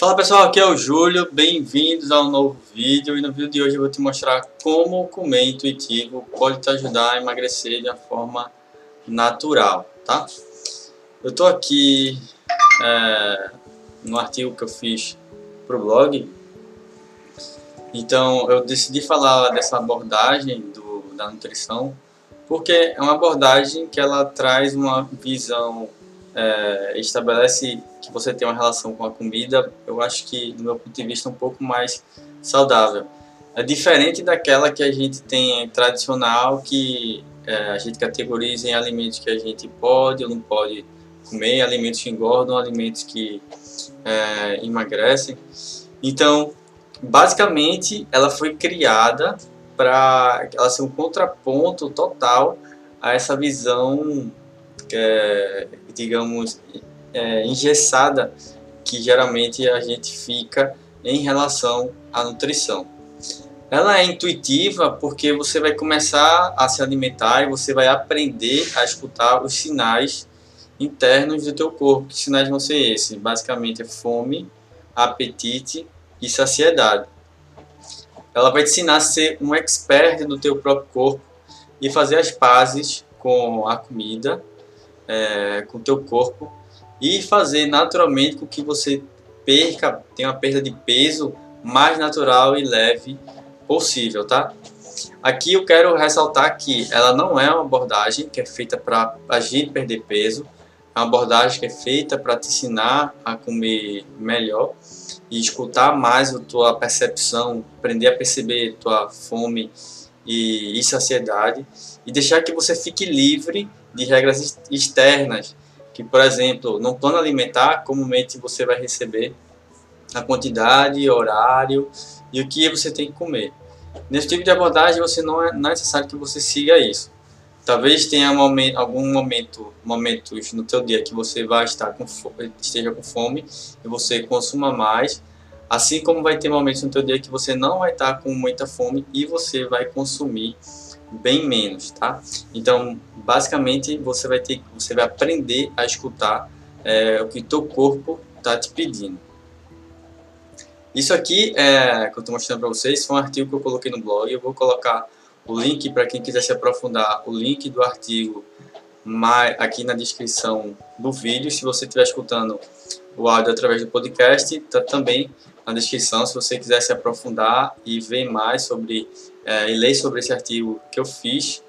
Fala pessoal, aqui é o Júlio, bem-vindos a um novo vídeo. E no vídeo de hoje eu vou te mostrar como comer intuitivo pode te ajudar a emagrecer de uma forma natural, tá? Eu tô aqui é, no artigo que eu fiz pro blog, então eu decidi falar dessa abordagem do, da nutrição porque é uma abordagem que ela traz uma visão é, estabelece que você tem uma relação com a comida, eu acho que, do meu ponto de vista, um pouco mais saudável. É diferente daquela que a gente tem tradicional, que é, a gente categoriza em alimentos que a gente pode ou não pode comer, alimentos que engordam, alimentos que é, emagrecem. Então, basicamente, ela foi criada para ela ser um contraponto total a essa visão é, digamos, é, engessada que geralmente a gente fica em relação à nutrição. Ela é intuitiva porque você vai começar a se alimentar e você vai aprender a escutar os sinais internos do teu corpo. Que sinais vão ser esses? Basicamente é fome, apetite e saciedade. Ela vai te ensinar a ser um expert do teu próprio corpo e fazer as pazes com a comida é, com o teu corpo e fazer naturalmente com que você perca, tenha uma perda de peso mais natural e leve possível, tá? Aqui eu quero ressaltar que ela não é uma abordagem que é feita para a gente perder peso, é uma abordagem que é feita para te ensinar a comer melhor e escutar mais a tua percepção, aprender a perceber tua fome e, e saciedade e deixar que você fique livre de regras externas, que, por exemplo, no plano alimentar, comumente você vai receber a quantidade, horário e o que você tem que comer. Nesse tipo de abordagem, você não é, é necessário que você siga isso. Talvez tenha um algum momento, momentos no teu dia que você vai estar com esteja com fome e você consuma mais, assim como vai ter momentos no teu dia que você não vai estar com muita fome e você vai consumir bem menos, tá? Então, basicamente, você vai ter, você vai aprender a escutar é, o que teu corpo está te pedindo. Isso aqui é, que eu estou mostrando para vocês foi um artigo que eu coloquei no blog. Eu vou colocar o link para quem quiser se aprofundar, o link do artigo aqui na descrição do vídeo. Se você estiver escutando o áudio através do podcast, está também na descrição se você quiser se aprofundar e ver mais sobre é, e ler sobre esse artigo que eu fiz.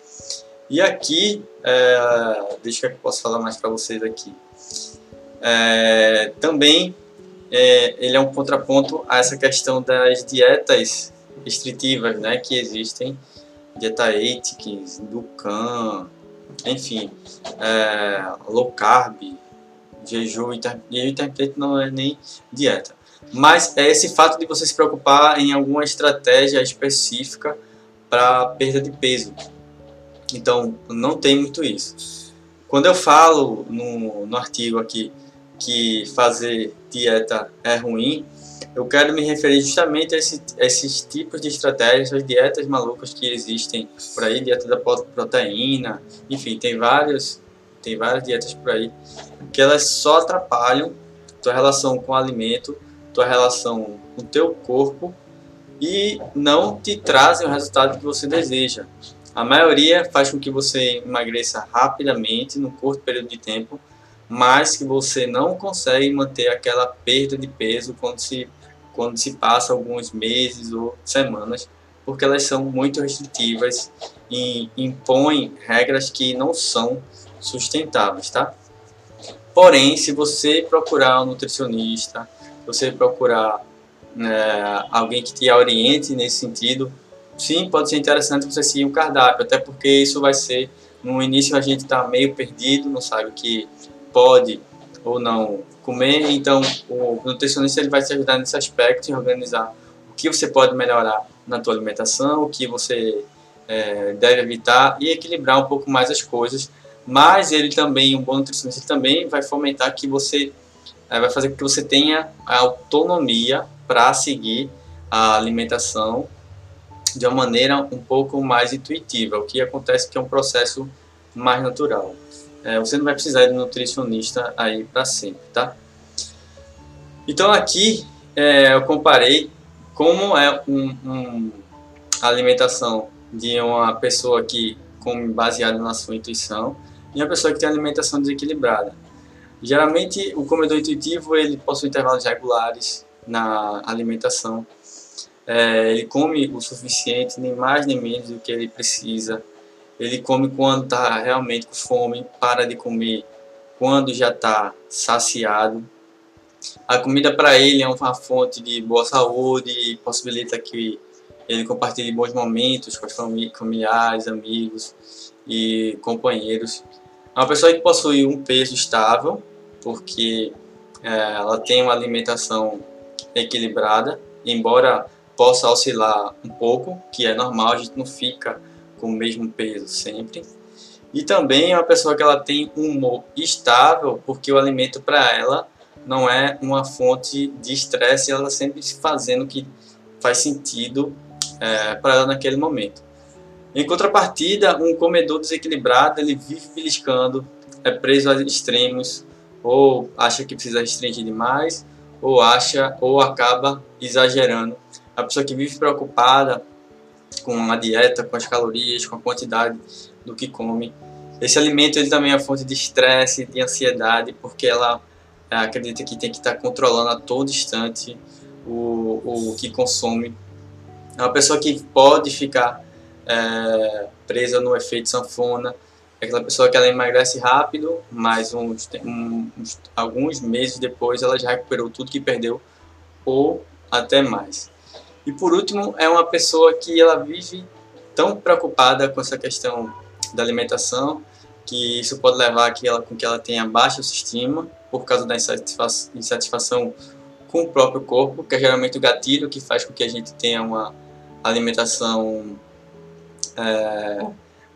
E aqui, é, deixa que eu posso falar mais para vocês aqui. É, também é, ele é um contraponto a essa questão das dietas restritivas, né, que existem, dieta Atkins, Dukan, enfim, é, low carb, jejum, jejum intermitente não é nem dieta mas é esse fato de você se preocupar em alguma estratégia específica para perda de peso. Então, não tem muito isso. Quando eu falo no, no artigo aqui que fazer dieta é ruim, eu quero me referir justamente a, esse, a esses tipos de estratégias, as dietas malucas que existem por aí, dieta da proteína, enfim, tem várias, tem várias dietas por aí, que elas só atrapalham tua relação com o alimento tua relação com o teu corpo e não te trazem o resultado que você deseja. A maioria faz com que você emagreça rapidamente, num curto período de tempo, mas que você não consegue manter aquela perda de peso quando se, quando se passa alguns meses ou semanas, porque elas são muito restritivas e impõem regras que não são sustentáveis, tá? Porém, se você procurar um nutricionista, você procurar é, alguém que te oriente nesse sentido, sim, pode ser interessante você seguir um cardápio, até porque isso vai ser, no início a gente está meio perdido, não sabe o que pode ou não comer, então o nutricionista ele vai te ajudar nesse aspecto e organizar o que você pode melhorar na tua alimentação, o que você é, deve evitar e equilibrar um pouco mais as coisas, mas ele também, um bom nutricionista também vai fomentar que você vai fazer com que você tenha a autonomia para seguir a alimentação de uma maneira um pouco mais intuitiva, o que acontece que é um processo mais natural. É, você não vai precisar de um nutricionista aí para sempre, tá? Então aqui é, eu comparei como é um, um, a alimentação de uma pessoa que come baseado na sua intuição e uma pessoa que tem alimentação desequilibrada. Geralmente, o comedor intuitivo ele possui intervalos regulares na alimentação. É, ele come o suficiente, nem mais nem menos do que ele precisa. Ele come quando está realmente com fome, para de comer quando já está saciado. A comida para ele é uma fonte de boa saúde e possibilita que ele compartilhe bons momentos com os familiares, amigos e companheiros. É uma pessoa que possui um peso estável, porque é, ela tem uma alimentação equilibrada, embora possa oscilar um pouco, que é normal, a gente não fica com o mesmo peso sempre. E também é uma pessoa que ela tem um humor estável, porque o alimento para ela não é uma fonte de estresse, ela sempre fazendo o que faz sentido é, para ela naquele momento. Em contrapartida, um comedor desequilibrado, ele vive beliscando, é preso a extremos, ou acha que precisa restringir demais, ou acha ou acaba exagerando. A pessoa que vive preocupada com a dieta, com as calorias, com a quantidade do que come. Esse alimento ele também é fonte de estresse, de ansiedade, porque ela é, acredita que tem que estar controlando a todo instante o, o que consome. É uma pessoa que pode ficar é, presa no efeito sanfona, aquela pessoa que ela emagrece rápido, mas uns, uns, alguns meses depois ela já recuperou tudo que perdeu ou até mais. E por último, é uma pessoa que ela vive tão preocupada com essa questão da alimentação que isso pode levar que ela, com que ela tenha baixa autoestima por causa da insatisfação com o próprio corpo, que é geralmente o gatilho que faz com que a gente tenha uma alimentação é,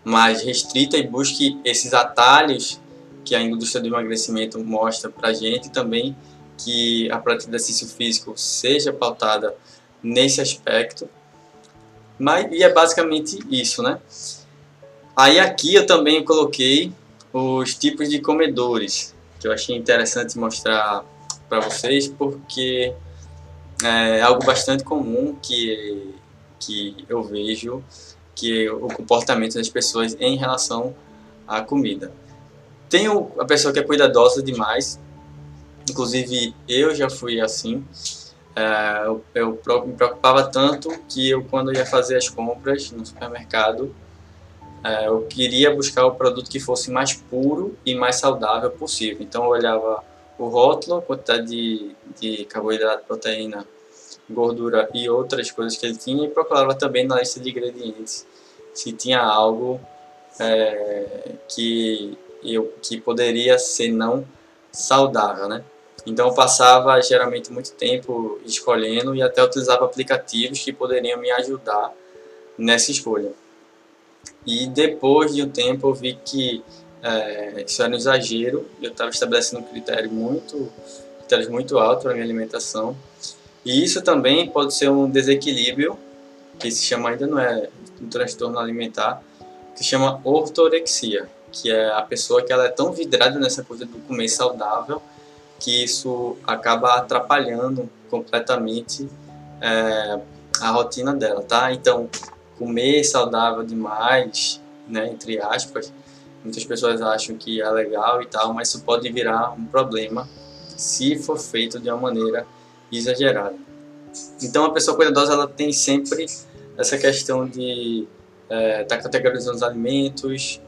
mais restrita e busque esses atalhos que a indústria do emagrecimento mostra para gente também que a prática de exercício físico seja pautada nesse aspecto. Mas, e é basicamente isso, né? Aí aqui eu também coloquei os tipos de comedores, que eu achei interessante mostrar para vocês, porque é algo bastante comum que, que eu vejo que o comportamento das pessoas em relação à comida. Tem a pessoa que é cuidadosa demais, inclusive eu já fui assim. É, eu, me preocupava tanto que eu, quando ia fazer as compras no supermercado, é, eu queria buscar o produto que fosse mais puro e mais saudável possível. Então eu olhava o rótulo, a quantidade de, de carboidrato, proteína, gordura e outras coisas que ele tinha e procurava também na lista de ingredientes se tinha algo é, que eu que poderia ser não saudável, né? Então passava geralmente muito tempo escolhendo e até utilizava aplicativos que poderiam me ajudar nessa escolha. E depois de um tempo eu vi que é, isso era um exagero, eu estava estabelecendo um critério muito, critérios muito altos para minha alimentação e isso também pode ser um desequilíbrio, que se chama, ainda não é um transtorno alimentar, que se chama ortorexia, que é a pessoa que ela é tão vidrada nessa coisa do comer saudável que isso acaba atrapalhando completamente é, a rotina dela, tá? Então, comer saudável demais, né, entre aspas, muitas pessoas acham que é legal e tal, mas isso pode virar um problema se for feito de uma maneira exagerada. Então a pessoa cuidadosa ela tem sempre essa questão de estar é, tá categorizando os alimentos.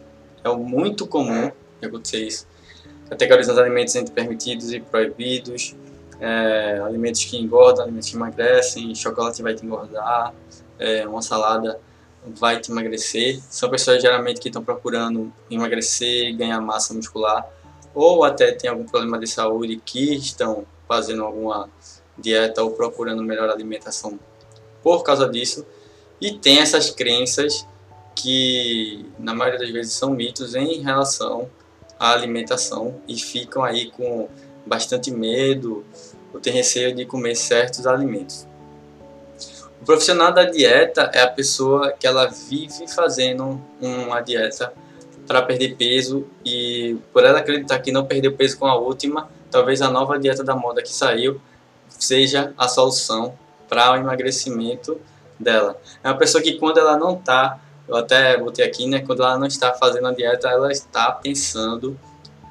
É muito comum acontecer isso. Categorizando os alimentos entre permitidos e proibidos. É, alimentos que engordam, alimentos que emagrecem, chocolate vai te engordar, é, uma salada vai te emagrecer. São pessoas geralmente que estão procurando emagrecer, ganhar massa muscular, ou até tem algum problema de saúde que estão fazendo alguma dieta ou procurando melhor alimentação por causa disso. E tem essas crenças que na maioria das vezes são mitos em relação à alimentação e ficam aí com bastante medo ou tem receio de comer certos alimentos. O profissional da dieta é a pessoa que ela vive fazendo uma dieta para perder peso e por ela acreditar que não perdeu peso com a última, talvez a nova dieta da moda que saiu seja a solução para o emagrecimento dela. É uma pessoa que quando ela não está, eu até botei aqui, né, quando ela não está fazendo a dieta, ela está pensando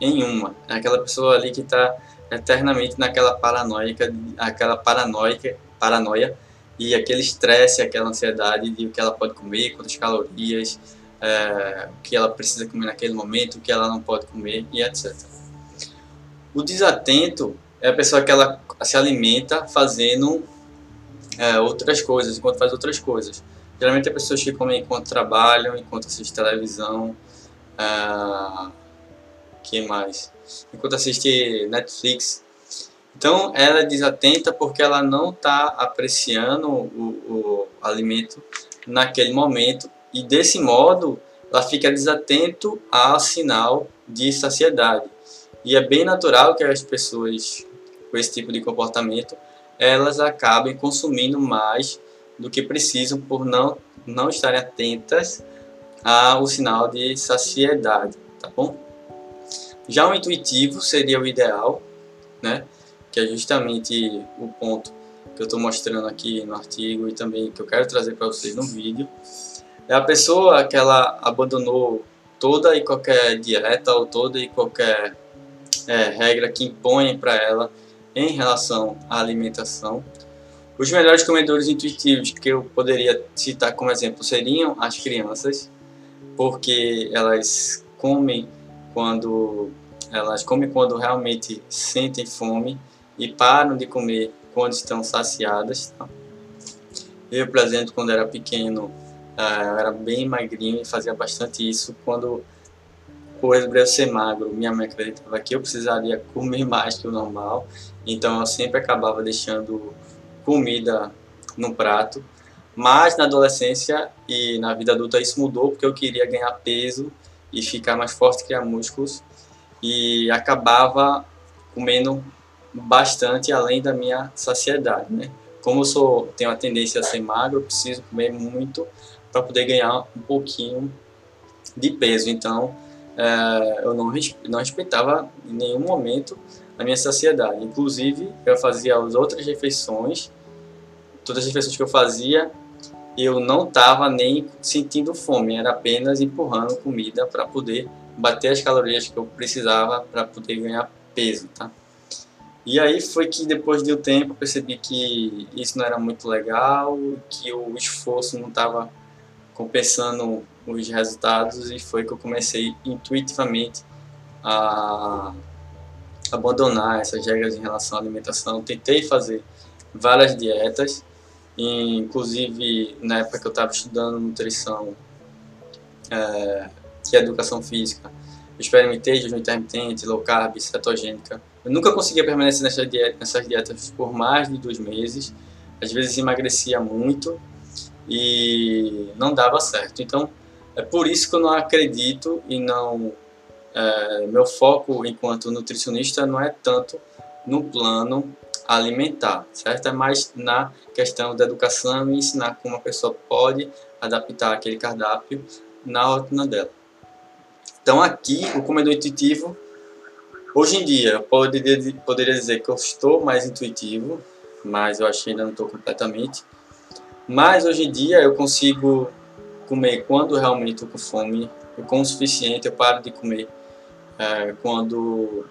em uma. É aquela pessoa ali que está eternamente naquela paranoica, aquela paranoica, paranoia e aquele estresse, aquela ansiedade de o que ela pode comer, quantas calorias, é, o que ela precisa comer naquele momento, o que ela não pode comer e etc. O desatento é a pessoa que ela se alimenta fazendo é, outras coisas, enquanto faz outras coisas. Geralmente é pessoas que enquanto trabalham, enquanto assistem televisão, é, que mais? Enquanto assiste Netflix. Então ela é desatenta porque ela não está apreciando o, o alimento naquele momento e desse modo ela fica desatento ao sinal de saciedade. E é bem natural que as pessoas com esse tipo de comportamento elas acabem consumindo mais do que precisam por não, não estarem atentas ao sinal de saciedade, tá bom? Já o intuitivo seria o ideal, né? Que é justamente o ponto que eu estou mostrando aqui no artigo e também que eu quero trazer para vocês no vídeo, é a pessoa que ela abandonou toda e qualquer dieta ou toda e qualquer é, regra que impõe para ela em relação à alimentação. Os melhores comedores intuitivos que eu poderia citar como exemplo seriam as crianças, porque elas comem quando elas comem quando realmente sentem fome e param de comer quando estão saciadas. Tá? Eu, por exemplo, quando era pequeno, ah, era bem magrinho e fazia bastante isso. Quando, por eu ser magro, minha mãe acreditava que eu precisaria comer mais que o normal. Então eu sempre acabava deixando comida no prato. Mas na adolescência e na vida adulta isso mudou porque eu queria ganhar peso e ficar mais forte, criar músculos. E acabava comendo bastante além da minha saciedade, né? Como eu sou, tenho a tendência a ser magro, eu preciso comer muito para poder ganhar um pouquinho de peso. Então, é, eu não, não respeitava em nenhum momento a minha saciedade. Inclusive, eu fazia as outras refeições, todas as refeições que eu fazia, eu não estava nem sentindo fome, era apenas empurrando comida para poder bater as calorias que eu precisava para poder ganhar peso, tá? E aí foi que depois de um tempo eu percebi que isso não era muito legal, que o esforço não estava compensando os resultados e foi que eu comecei intuitivamente a abandonar essas regras em relação à alimentação. Tentei fazer várias dietas, inclusive na época que eu estava estudando nutrição, é, é educação física, eu experimentei jejum intermitente, low carb, cetogênica. Eu nunca conseguia permanecer nessas dietas por mais de dois meses. Às vezes emagrecia muito e não dava certo. Então, é por isso que eu não acredito e não é, meu foco enquanto nutricionista não é tanto no plano alimentar, certo? É mais na questão da educação e ensinar como a pessoa pode adaptar aquele cardápio na rotina dela. Então aqui, o comedor intuitivo, hoje em dia, eu poderia, poderia dizer que eu estou mais intuitivo, mas eu acho que ainda não estou completamente. Mas hoje em dia eu consigo comer quando realmente estou com fome, e com o suficiente eu paro de comer é, quando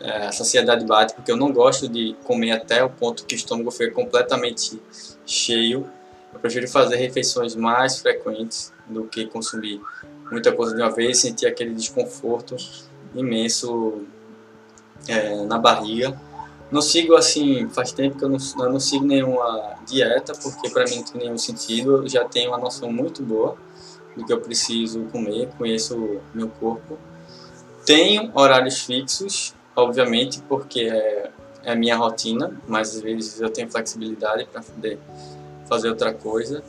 é, a saciedade bate, porque eu não gosto de comer até o ponto que o estômago fica completamente cheio. Eu prefiro fazer refeições mais frequentes do que consumir muita coisa de uma vez, sentir aquele desconforto imenso é, na barriga. Não sigo assim, faz tempo que eu não, eu não sigo nenhuma dieta, porque para mim não tem nenhum sentido. Eu já tenho uma noção muito boa do que eu preciso comer, conheço meu corpo. Tenho horários fixos, obviamente, porque é, é a minha rotina, mas às vezes eu tenho flexibilidade para poder fazer outra coisa.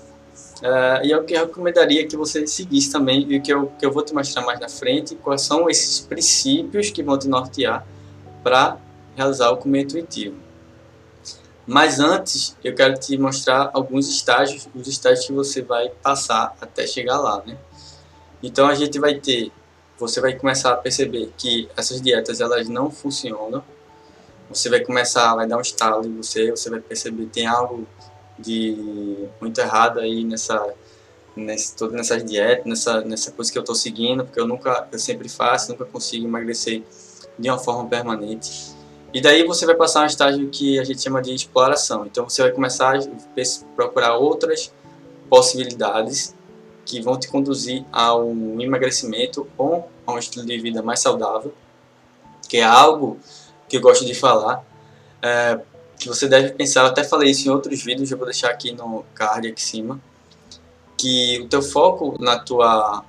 Uh, e é o que eu recomendaria que você seguisse também, e que eu, que eu vou te mostrar mais na frente, quais são esses princípios que vão te nortear para realizar o comer intuitivo. Mas antes, eu quero te mostrar alguns estágios, os estágios que você vai passar até chegar lá, né? Então a gente vai ter, você vai começar a perceber que essas dietas elas não funcionam, você vai começar, vai dar um estalo em você, você vai perceber que tem algo de muito errado aí nessa nesse, todas nessas dietas, nessa, nessa coisa que eu estou seguindo, porque eu nunca, eu sempre faço, nunca consigo emagrecer de uma forma permanente. E daí você vai passar um estágio que a gente chama de exploração. Então você vai começar a procurar outras possibilidades que vão te conduzir a um emagrecimento ou a um estilo de vida mais saudável, que é algo que eu gosto de falar, é, que você deve pensar, eu até falei isso em outros vídeos, eu vou deixar aqui no card aqui em cima, que o teu foco na tua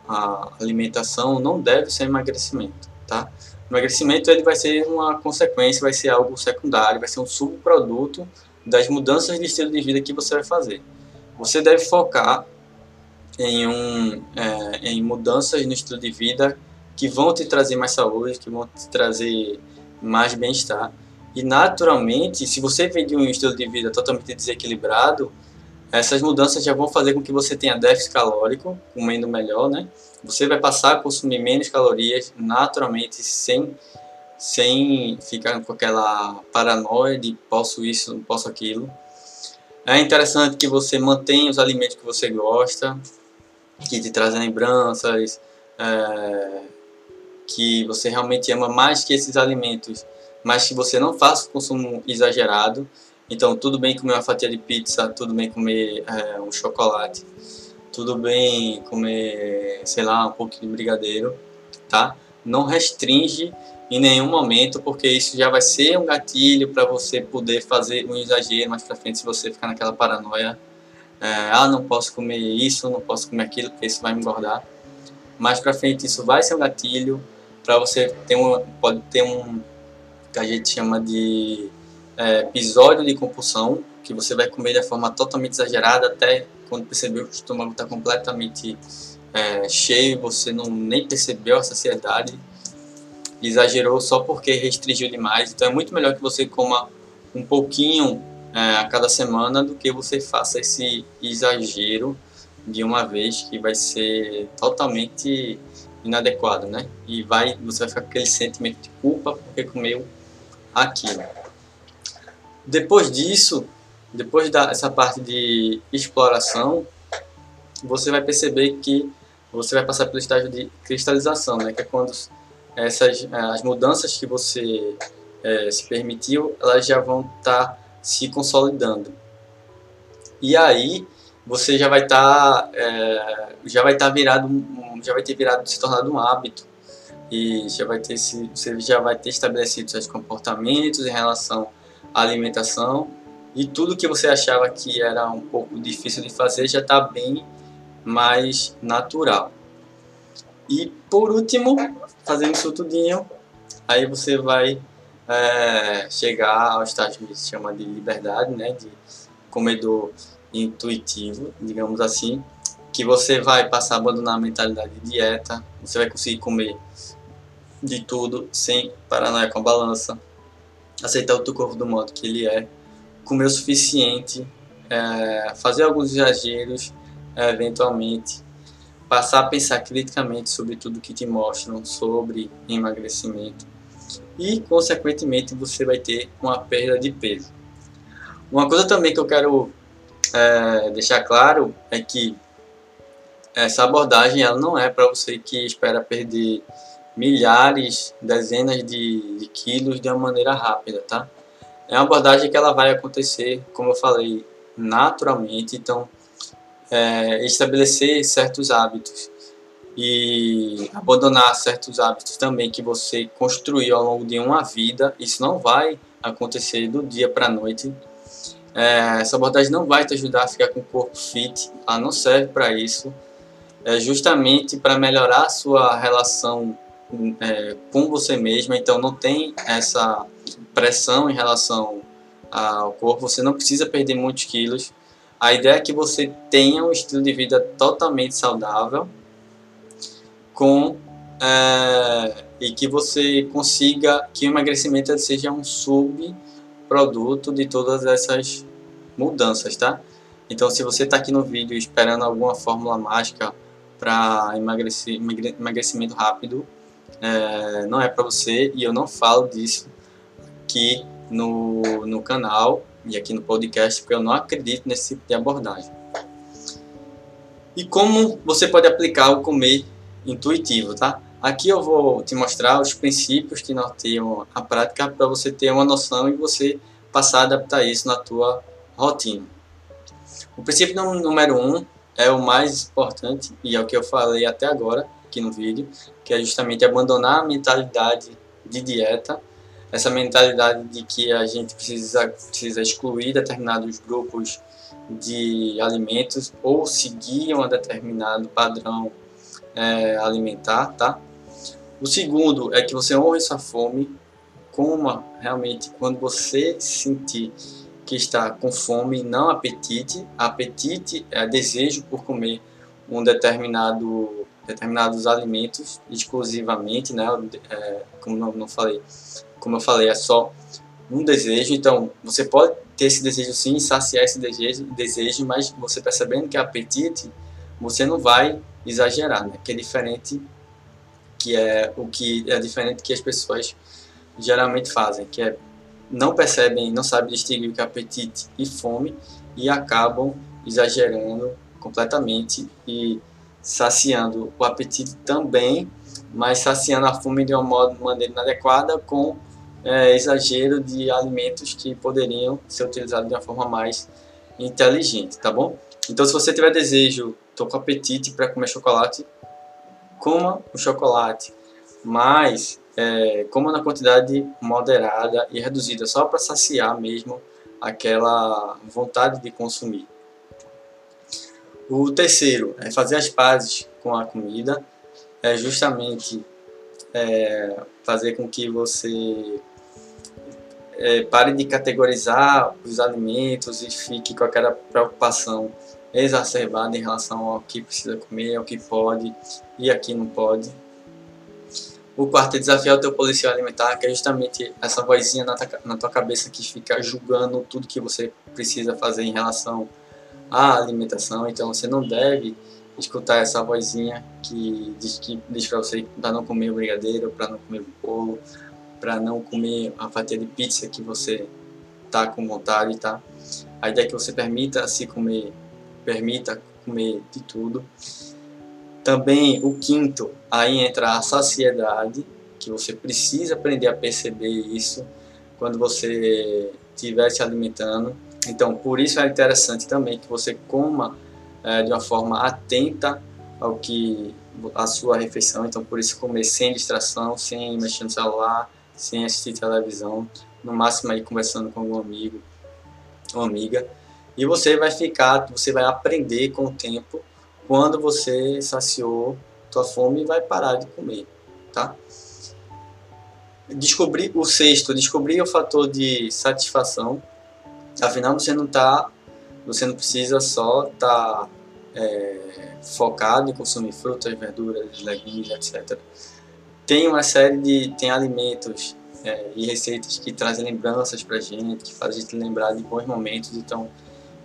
alimentação não deve ser emagrecimento, tá? Emagrecimento ele vai ser uma consequência, vai ser algo secundário, vai ser um subproduto das mudanças de estilo de vida que você vai fazer. Você deve focar em, um, é, em mudanças no estilo de vida que vão te trazer mais saúde, que vão te trazer mais bem-estar. E naturalmente, se você vem de um estilo de vida totalmente desequilibrado, essas mudanças já vão fazer com que você tenha déficit calórico, comendo melhor, né? Você vai passar a consumir menos calorias naturalmente, sem, sem ficar com aquela paranoia de posso isso, não posso aquilo. É interessante que você mantenha os alimentos que você gosta, que te trazem lembranças, é, que você realmente ama mais que esses alimentos, mas que você não faça o consumo exagerado. Então, tudo bem comer uma fatia de pizza, tudo bem comer é, um chocolate, tudo bem comer, sei lá, um pouquinho de brigadeiro, tá? Não restringe em nenhum momento, porque isso já vai ser um gatilho para você poder fazer um exagero mais para frente se você ficar naquela paranoia. É, ah, não posso comer isso, não posso comer aquilo, porque isso vai me engordar. Mais para frente isso vai ser um gatilho para você ter um, pode ter um que a gente chama de é, episódio de compulsão, que você vai comer de forma totalmente exagerada até quando perceber que o estômago está completamente é, cheio, você não nem percebeu a saciedade, exagerou só porque restringiu demais. Então é muito melhor que você coma um pouquinho é, a cada semana do que você faça esse exagero de uma vez que vai ser totalmente inadequado, né? E vai, você vai ficar com aquele sentimento de culpa porque comeu aquilo. Depois disso, depois dessa parte de exploração, você vai perceber que você vai passar pelo estágio de cristalização, né? Que é quando essas as mudanças que você é, se permitiu, elas já vão estar tá se consolidando. E aí você já vai estar tá, é, já vai estar tá virado já vai ter virado se tornado um hábito e já vai ter se você já vai ter estabelecido seus comportamentos em relação à alimentação e tudo que você achava que era um pouco difícil de fazer já está bem mais natural. E por último, fazendo isso tudinho, aí você vai é, chegar ao estágio que se chama de liberdade, né, de comedor intuitivo, digamos assim, que você vai passar a abandonar a mentalidade de dieta, você vai conseguir comer de tudo sem paranoia com a balança, aceitar o teu corpo do modo que ele é, comer o suficiente, é, fazer alguns exageros, é, eventualmente, passar a pensar criticamente sobre tudo que te mostram sobre emagrecimento e, consequentemente, você vai ter uma perda de peso. Uma coisa também que eu quero é, deixar claro é que essa abordagem ela não é para você que espera perder milhares, dezenas de, de, quilos de uma maneira rápida, tá? É uma abordagem que ela vai acontecer, como eu falei, naturalmente, então é, estabelecer certos hábitos e abandonar certos hábitos também que você construiu ao longo de uma vida, isso não vai acontecer do dia para a noite. É, essa abordagem não vai te ajudar a ficar com o corpo fit, ela não serve para isso. É justamente para melhorar a sua relação é, com você mesma, então não tem essa pressão em relação ao corpo, você não precisa perder muitos quilos. A ideia é que você tenha um estilo de vida totalmente saudável com é, e que você consiga que o emagrecimento seja um subproduto de todas essas mudanças, tá? Então, se você está aqui no vídeo esperando alguma fórmula mágica para emagrecimento rápido, é, não é para você e eu não falo disso aqui no, no canal e aqui no podcast, porque eu não acredito nesse tipo de abordagem. E como você pode aplicar o comer intuitivo, tá? Aqui eu vou te mostrar os princípios que norteiam a prática para você ter uma noção e você passar a adaptar isso na tua rotina. O princípio número um é o mais importante e é o que eu falei até agora aqui no vídeo, que é justamente abandonar a mentalidade de dieta, essa mentalidade de que a gente precisa, precisa excluir determinados grupos de alimentos ou seguir um determinado padrão é, alimentar, tá? O segundo é que você honre sua fome, coma realmente quando você sentir que está com fome, não apetite. Apetite é desejo por comer um determinado determinados alimentos exclusivamente, né? É, como não, não falei, como eu falei, é só um desejo. Então, você pode ter esse desejo sim, saciar esse desejo, desejo, mas você percebendo que é apetite, você não vai exagerar, né? Que é diferente que é o que é diferente que as pessoas geralmente fazem, que é não percebem, não sabem distinguir o que é apetite e fome e acabam exagerando completamente e saciando o apetite também, mas saciando a fome de uma maneira inadequada com é, exagero de alimentos que poderiam ser utilizados de uma forma mais inteligente, tá bom? Então, se você tiver desejo, tô com apetite para comer chocolate, coma o chocolate, mas é, coma na quantidade moderada e reduzida, só para saciar mesmo aquela vontade de consumir. O terceiro é fazer as pazes com a comida, é justamente é, fazer com que você é, pare de categorizar os alimentos e fique com aquela preocupação exacerbada em relação ao que precisa comer, ao que pode e aqui não pode. O quarto é desafiar o teu policial alimentar, que é justamente essa vozinha na, na tua cabeça que fica julgando tudo que você precisa fazer em relação à alimentação. Então você não deve escutar essa vozinha que diz que diz para você para não comer o brigadeiro, para não comer o bolo, para não comer a fatia de pizza que você tá com vontade, tá? A ideia é que você permita se comer permita comer de tudo. Também o quinto, aí entra a saciedade, que você precisa aprender a perceber isso quando você estiver se alimentando. Então, por isso é interessante também que você coma é, de uma forma atenta ao que a sua refeição. Então, por isso comer sem distração, sem mexer no celular, sem assistir televisão, no máximo aí conversando com algum amigo ou amiga. E você vai ficar, você vai aprender com o tempo quando você saciou sua fome e vai parar de comer, tá? Descobrir o sexto, descobrir o fator de satisfação. Afinal, você não tá, você não precisa só estar tá, é, focado em consumir frutas, verduras, legumes, etc. Tem uma série de tem alimentos é, e receitas que trazem lembranças para gente, que fazem a gente lembrar de bons momentos. Então,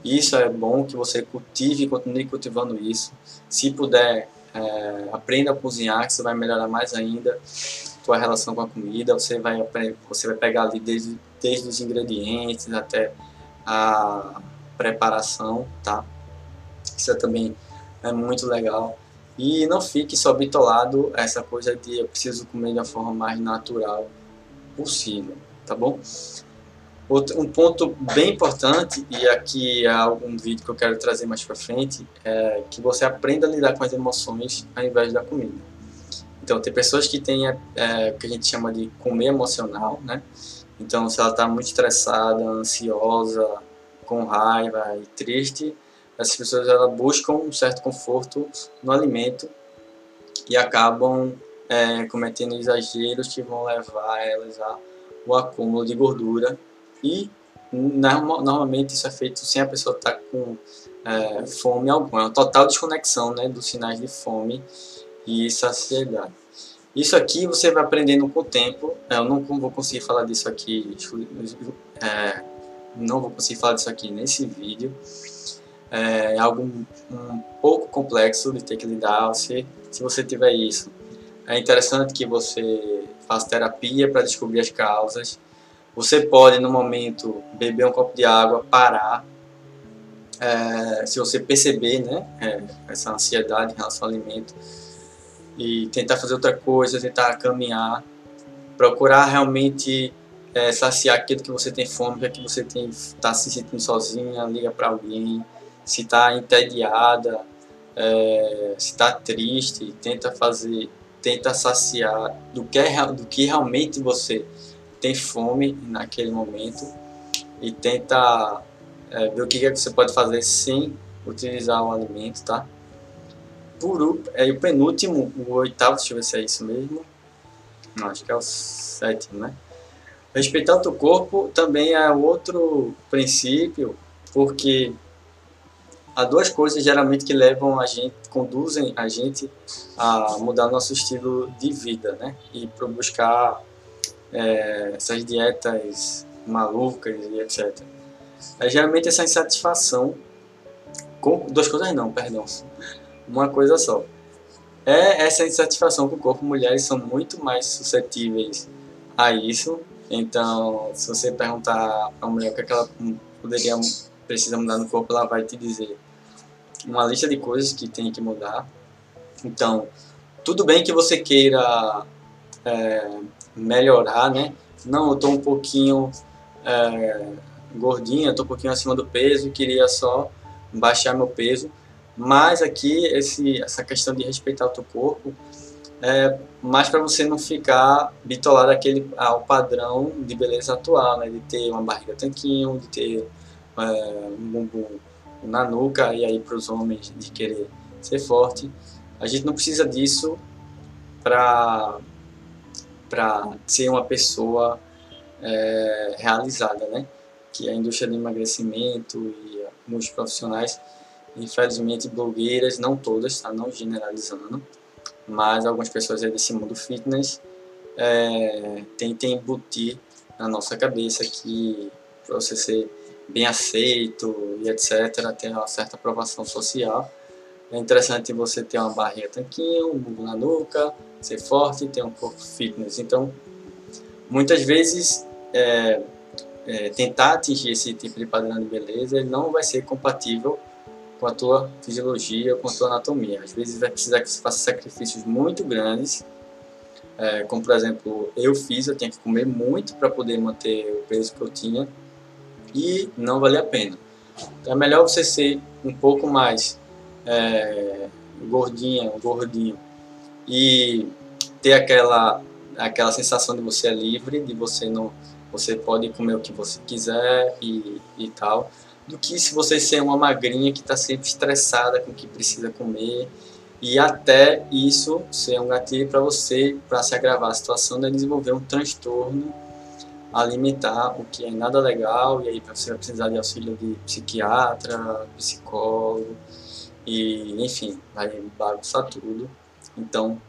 isso é bom que você cultive continue cultivando isso. Se puder, é, aprenda a cozinhar, que você vai melhorar mais ainda sua relação com a comida. Você vai, você vai pegar ali desde, desde os ingredientes até a preparação, tá? Isso é também é muito legal. E não fique só bitolado essa coisa de eu preciso comer da forma mais natural possível, tá bom? Outro, um ponto bem importante, e aqui é algum vídeo que eu quero trazer mais para frente, é que você aprenda a lidar com as emoções ao invés da comida. Então, tem pessoas que têm é, o que a gente chama de comer emocional, né? Então, se ela está muito estressada, ansiosa, com raiva e triste, essas pessoas elas buscam um certo conforto no alimento e acabam é, cometendo exageros que vão levar elas ao acúmulo de gordura e normalmente isso é feito sem a pessoa estar tá com é, fome alguma. É uma total desconexão né, dos sinais de fome e saciedade. Isso aqui você vai aprendendo com o tempo. É, eu não vou conseguir falar disso aqui, é, não vou conseguir falar disso aqui nesse vídeo. É algo um pouco complexo de ter que lidar. Você, se você tiver isso, é interessante que você faça terapia para descobrir as causas Você pode, no momento, beber um copo de água, parar, é, se você perceber né, é, essa ansiedade em relação ao alimento, e tentar fazer outra coisa, tentar caminhar, procurar realmente é, saciar aquilo que você tem fome, que você está se sentindo sozinha, liga para alguém, se está entediada, é, se está triste, tenta fazer, tenta saciar do que, é do que realmente você tem fome naquele momento e tenta é, ver o que, é que você pode fazer sem utilizar o alimento, tá? Por, é, o penúltimo, o oitavo, deixa eu ver se é isso mesmo. Não, acho que é o sétimo, né? Respeitar o teu corpo também é outro princípio, porque há duas coisas geralmente que levam a gente, conduzem a gente a mudar nosso estilo de vida, né? E para buscar é, essas dietas malucas e etc. É geralmente essa insatisfação com duas coisas não, perdão, uma coisa só. É essa insatisfação com o corpo. Mulheres são muito mais suscetíveis a isso. Então, se você perguntar a mulher o que, é que ela poderia precisa mudar no corpo, ela vai te dizer uma lista de coisas que tem que mudar. Então, tudo bem que você queira é, melhorar, né? Não, eu tô um pouquinho é, gordinha, tô um pouquinho acima do peso, queria só baixar meu peso. Mas aqui esse, essa questão de respeitar o teu corpo é mais para você não ficar bitolado aquele, ao padrão de beleza atual, né? De ter uma barriga tanquinho, de ter é, um bumbum na nuca e aí para os homens de querer ser forte. A gente não precisa disso para para ser uma pessoa é, realizada, né? Que a indústria do emagrecimento e muitos profissionais, infelizmente blogueiras, não todas, tá? Não generalizando, mas algumas pessoas aí desse mundo fitness é, tentem embutir na nossa cabeça que para você ser bem aceito e etc, ter uma certa aprovação social, é interessante você ter uma barriga tanquinho, um bumbum na nuca, ser forte, ter um corpo fitness. Então, muitas vezes, é, é, tentar atingir esse tipo de padrão de beleza ele não vai ser compatível com a tua fisiologia, com a tua anatomia. Às vezes vai precisar que você faça sacrifícios muito grandes, é, como por exemplo, eu fiz, eu tinha que comer muito para poder manter o peso que eu tinha e não valia a pena. Então é melhor você ser um pouco mais é, gordinha, gordinho, e ter aquela aquela sensação de você é livre, de você não você pode comer o que você quiser e, e tal, do que se você ser uma magrinha que está sempre estressada com o que precisa comer. E até isso ser um gatilho para você, para se agravar a situação, de desenvolver um transtorno alimentar, o que é nada legal, e aí você vai precisar de auxílio de psiquiatra, psicólogo, e enfim, vai bagunçar tudo. Então,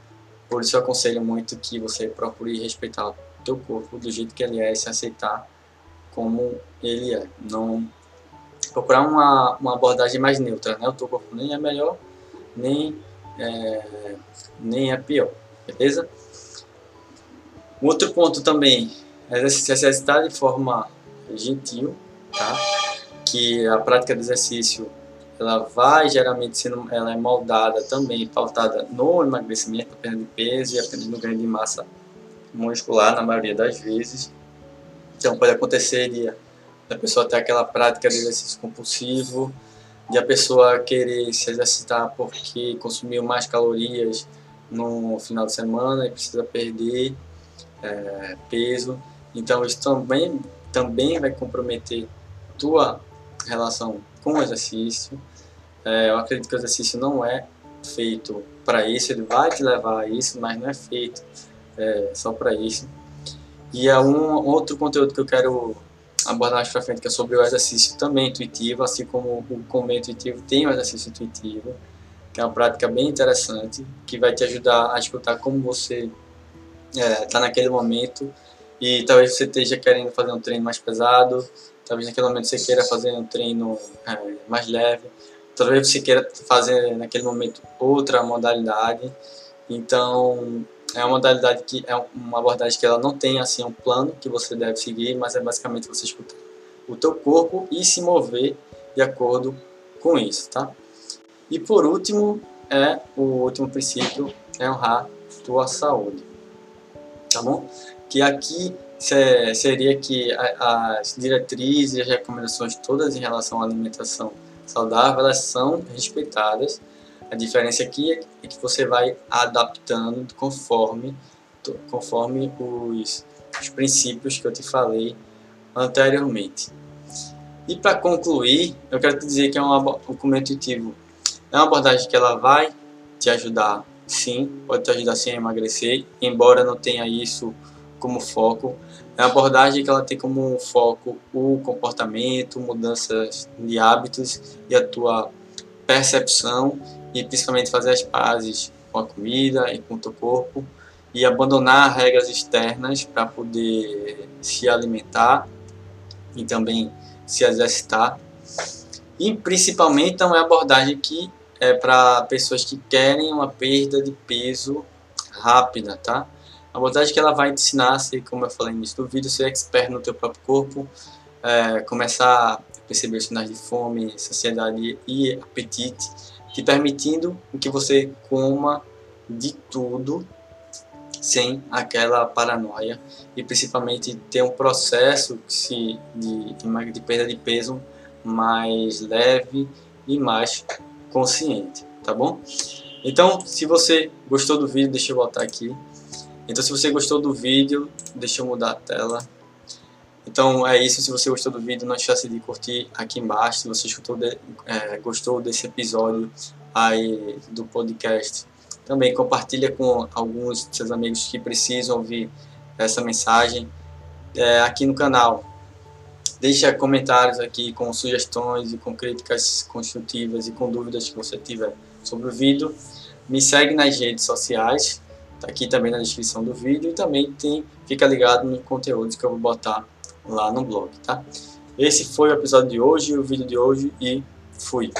por isso eu aconselho muito que você procure respeitar o teu corpo do jeito que ele é e se aceitar como ele é. Não procurar uma, uma abordagem mais neutra, né? O teu corpo nem é melhor, nem é, nem é pior, beleza? Outro ponto também é se exercitar de forma gentil, tá? Que a prática do exercício ela vai geralmente sendo, ela é moldada também, pautada no emagrecimento, perda de peso e a perda do ganho de massa muscular na maioria das vezes. Então pode acontecer de a pessoa ter aquela prática de exercício compulsivo, de a pessoa querer se exercitar porque consumiu mais calorias no final de semana e precisa perder é, peso. Então isso também, também vai comprometer tua relação com o exercício. É, eu acredito que o exercício não é feito para isso, ele vai te levar a isso, mas não é feito é, só para isso. E é um outro conteúdo que eu quero abordar mais para frente, que é sobre o exercício também intuitivo, assim como o comer intuitivo tem o exercício intuitivo, que é uma prática bem interessante, que vai te ajudar a escutar como você está é, tá naquele momento e talvez você esteja querendo fazer um treino mais pesado, talvez naquele momento você queira fazer um treino é, mais leve, talvez você queira fazer naquele momento outra modalidade. Então, é uma modalidade que é uma abordagem que ela não tem assim um plano que você deve seguir, mas é basicamente você escutar o teu corpo e se mover de acordo com isso, tá? E por último, é o último princípio é honrar tua saúde, tá bom? Que aqui seria que as diretrizes e as recomendações todas em relação à alimentação saudável, elas são respeitadas. A diferença aqui é que você vai adaptando conforme, conforme os, os princípios que eu te falei anteriormente. E para concluir, eu quero te dizer que é um, um como intuitivo. É uma abordagem que ela vai te ajudar, sim, pode te ajudar sim a emagrecer, embora não tenha isso como foco. É uma abordagem que ela tem como foco o comportamento, mudanças de hábitos e a tua percepção e principalmente fazer as pazes com a comida e com o teu corpo e abandonar regras externas para poder se alimentar e também se exercitar. E principalmente então, é uma abordagem que é para pessoas que querem uma perda de peso rápida, tá? A abordagem que ela vai te ensinar a ser, como eu falei no início do vídeo, ser expert no teu próprio corpo, é, começar a perceber os sinais de fome, saciedade e apetite, te permitindo que você coma de tudo sem aquela paranoia e principalmente ter um processo de, de, de perda de peso mais leve e mais consciente, tá bom? Então, se você gostou do vídeo, deixa eu voltar aqui. Então, se você gostou do vídeo, deixa eu mudar a tela. Então, é isso. Se você gostou do vídeo, não esqueça de curtir aqui embaixo. Se você escutou de, é, gostou desse episódio aí do podcast, também compartilha com alguns de seus amigos que precisam ouvir essa mensagem é, aqui no canal. Deixa comentários aqui com sugestões e com críticas construtivas e com dúvidas que você tiver sobre o vídeo. Me segue nas redes sociais, tá aqui também na descrição do vídeo e também tem, fica ligado nos conteúdos que eu vou botar lá no blog, tá? Esse foi o episódio de hoje, o vídeo de hoje e fui!